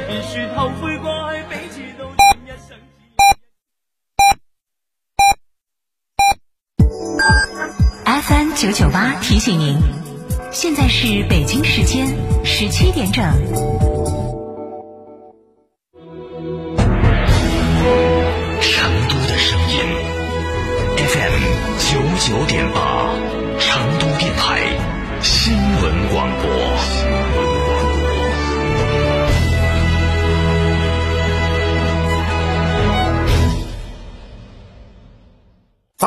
必须头悔过去，彼此都一生。FM 九九八提醒您，现在是北京时间十七点整。成都的声音，FM 九九点八，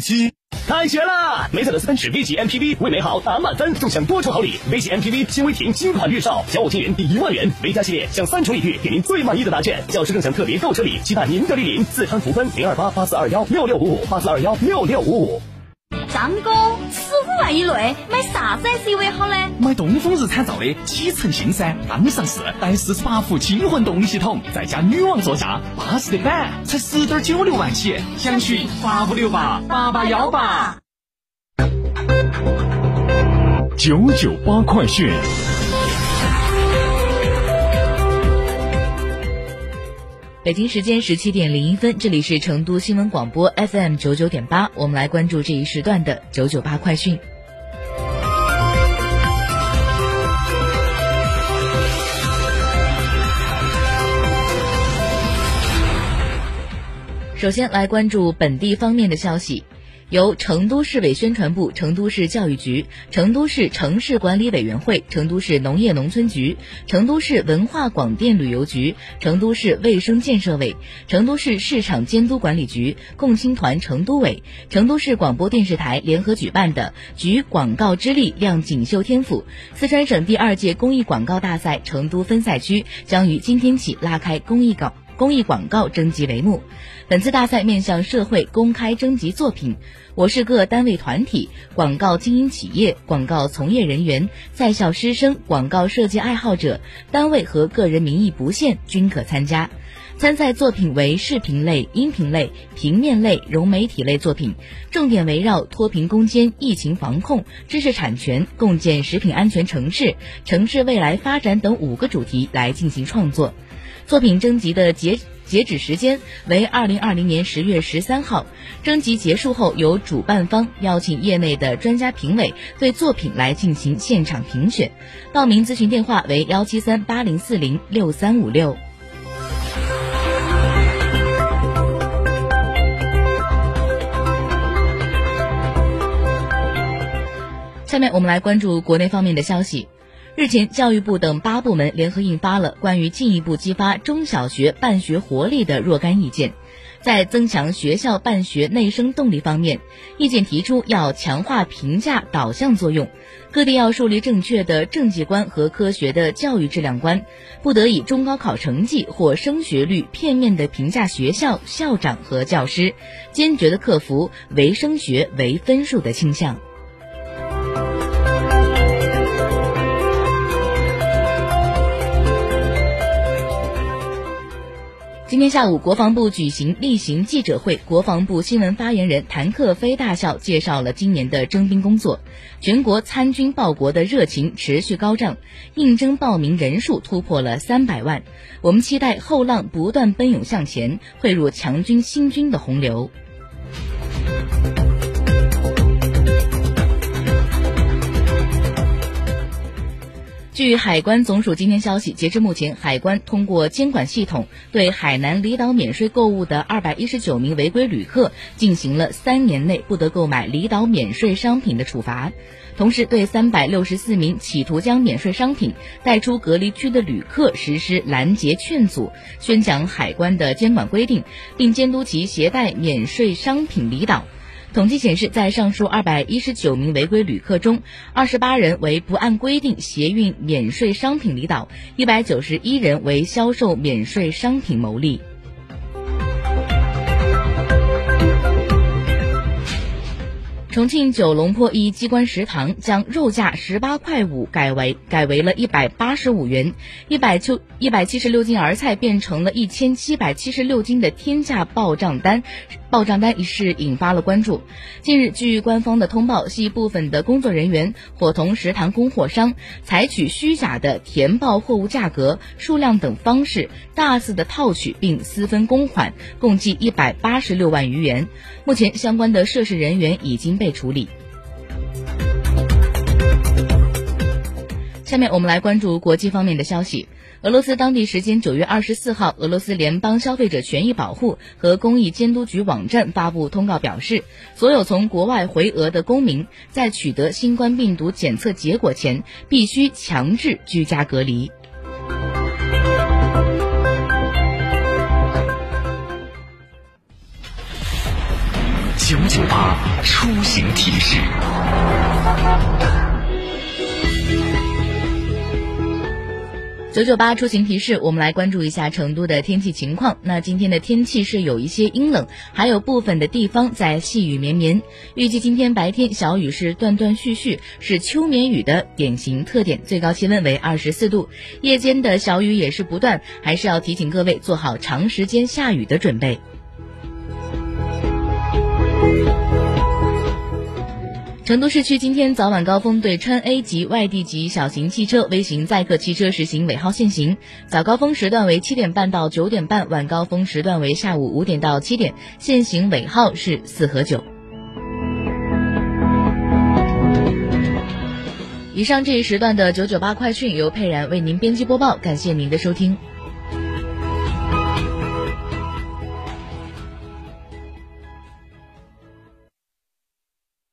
七。开学啦！梅赛德斯奔驰 V 级 MPV 为美好打满分，共享多重好礼。V 级 MPV 新威霆新款预售，小五千元抵一万元。V 加系列享三重礼遇，给您最满意的答卷。教师更享特别购车礼，期待您的莅临。四川福分零二八八四二幺六六五五八四二幺六六五五。张哥，十五万以内买啥子 SUV 好呢？买东风日产造的启辰星噻，刚上市，带四十八伏轻混动力系统，再加女王座驾，巴适的板，才十点九六万起。详询八五六八八八幺八。九九八快讯。北京时间十七点零一分，这里是成都新闻广播 FM 九九点八，我们来关注这一时段的九九八快讯。首先来关注本地方面的消息。由成都市委宣传部、成都市教育局、成都市城市管理委员会、成都市农业农村局、成都市文化广电旅游局、成都市卫生建设委、成都市市场监督管理局、共青团成都委、成都市广播电视台联合举办的“举广告之力亮锦绣天府”四川省第二届公益广告大赛成都分赛区将于今天起拉开公益稿。公益广告征集帷幕。本次大赛面向社会公开征集作品，我市各单位团体、广告经营企业、广告从业人员、在校师生、广告设计爱好者、单位和个人名义不限均可参加。参赛作品为视频类、音频类、平面类、融媒体类作品，重点围绕脱贫攻坚、疫情防控、知识产权、共建食品安全城市、城市未来发展等五个主题来进行创作。作品征集的截截止时间为二零二零年十月十三号。征集结束后，由主办方邀请业内的专家评委对作品来进行现场评选。报名咨询电话为幺七三八零四零六三五六。下面我们来关注国内方面的消息。日前，教育部等八部门联合印发了关于进一步激发中小学办学活力的若干意见。在增强学校办学内生动力方面，意见提出要强化评价导向作用，各地要树立正确的政绩观和科学的教育质量观，不得以中高考成绩或升学率片面的评价学校、校长和教师，坚决的克服唯升学唯分数的倾向。今天下午，国防部举行例行记者会，国防部新闻发言人谭克飞大校介绍了今年的征兵工作。全国参军报国的热情持续高涨，应征报名人数突破了三百万。我们期待后浪不断奔涌向前，汇入强军兴军的洪流。据海关总署今天消息，截至目前，海关通过监管系统对海南离岛免税购物的二百一十九名违规旅客进行了三年内不得购买离岛免税商品的处罚，同时对三百六十四名企图将免税商品带出隔离区的旅客实施拦截劝阻，宣讲海关的监管规定，并监督其携带免税商品离岛。统计显示，在上述二百一十九名违规旅客中，二十八人为不按规定携运免税商品离岛，一百九十一人为销售免税商品牟利。重庆九龙坡一机关食堂将肉价十八块五改为改为了一百八十五元，一百就一百七十六斤儿菜变成了一千七百七十六斤的天价报账单，报账单一事引发了关注。近日，据官方的通报，系部分的工作人员伙同食堂供货商，采取虚假的填报货物价格、数量等方式，大肆的套取并私分公款，共计一百八十六万余元。目前，相关的涉事人员已经被处理。下面我们来关注国际方面的消息。俄罗斯当地时间九月二十四号，俄罗斯联邦消费者权益保护和公益监督局网站发布通告表示，所有从国外回俄的公民在取得新冠病毒检测结果前，必须强制居家隔离。九九八出行提示。九九八出行提示，我们来关注一下成都的天气情况。那今天的天气是有一些阴冷，还有部分的地方在细雨绵绵。预计今天白天小雨是断断续续，是秋绵雨的典型特点。最高气温为二十四度，夜间的小雨也是不断，还是要提醒各位做好长时间下雨的准备。成都市区今天早晚高峰对川 A 级外地级小型汽车、微型载客汽车实行尾号限行，早高峰时段为七点半到九点半，晚高峰时段为下午五点到七点，限行尾号是四和九。以上这一时段的九九八快讯由佩然为您编辑播报，感谢您的收听。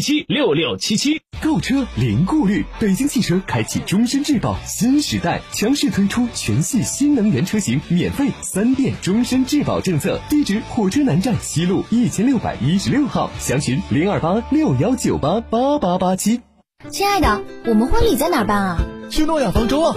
七六六七七。购车零顾虑，北京汽车开启终身质保新时代，强势推出全系新能源车型免费三电终身质保政策。地址：火车南站西路一千六百一十六号，详询零二八六幺九八八八八七。亲爱的，我们婚礼在哪儿办啊？去诺亚方舟啊！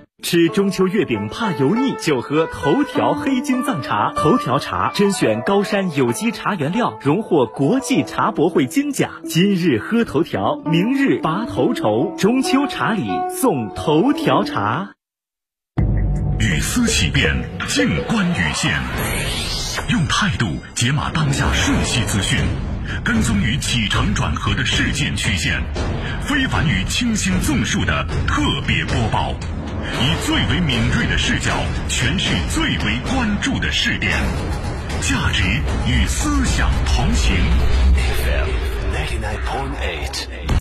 吃中秋月饼怕油腻，就喝头条黑金藏茶。头条茶甄选高山有机茶原料，荣获国际茶博会金奖。今日喝头条，明日拔头筹。中秋茶礼送头条茶。语思启变，静观语线，用态度解码当下瞬息资讯，跟踪于起承转合的事件曲线，非凡于清新纵述的特别播报。以最为敏锐的视角诠释最为关注的视点，价值与思想同行。FM ninety nine point eight。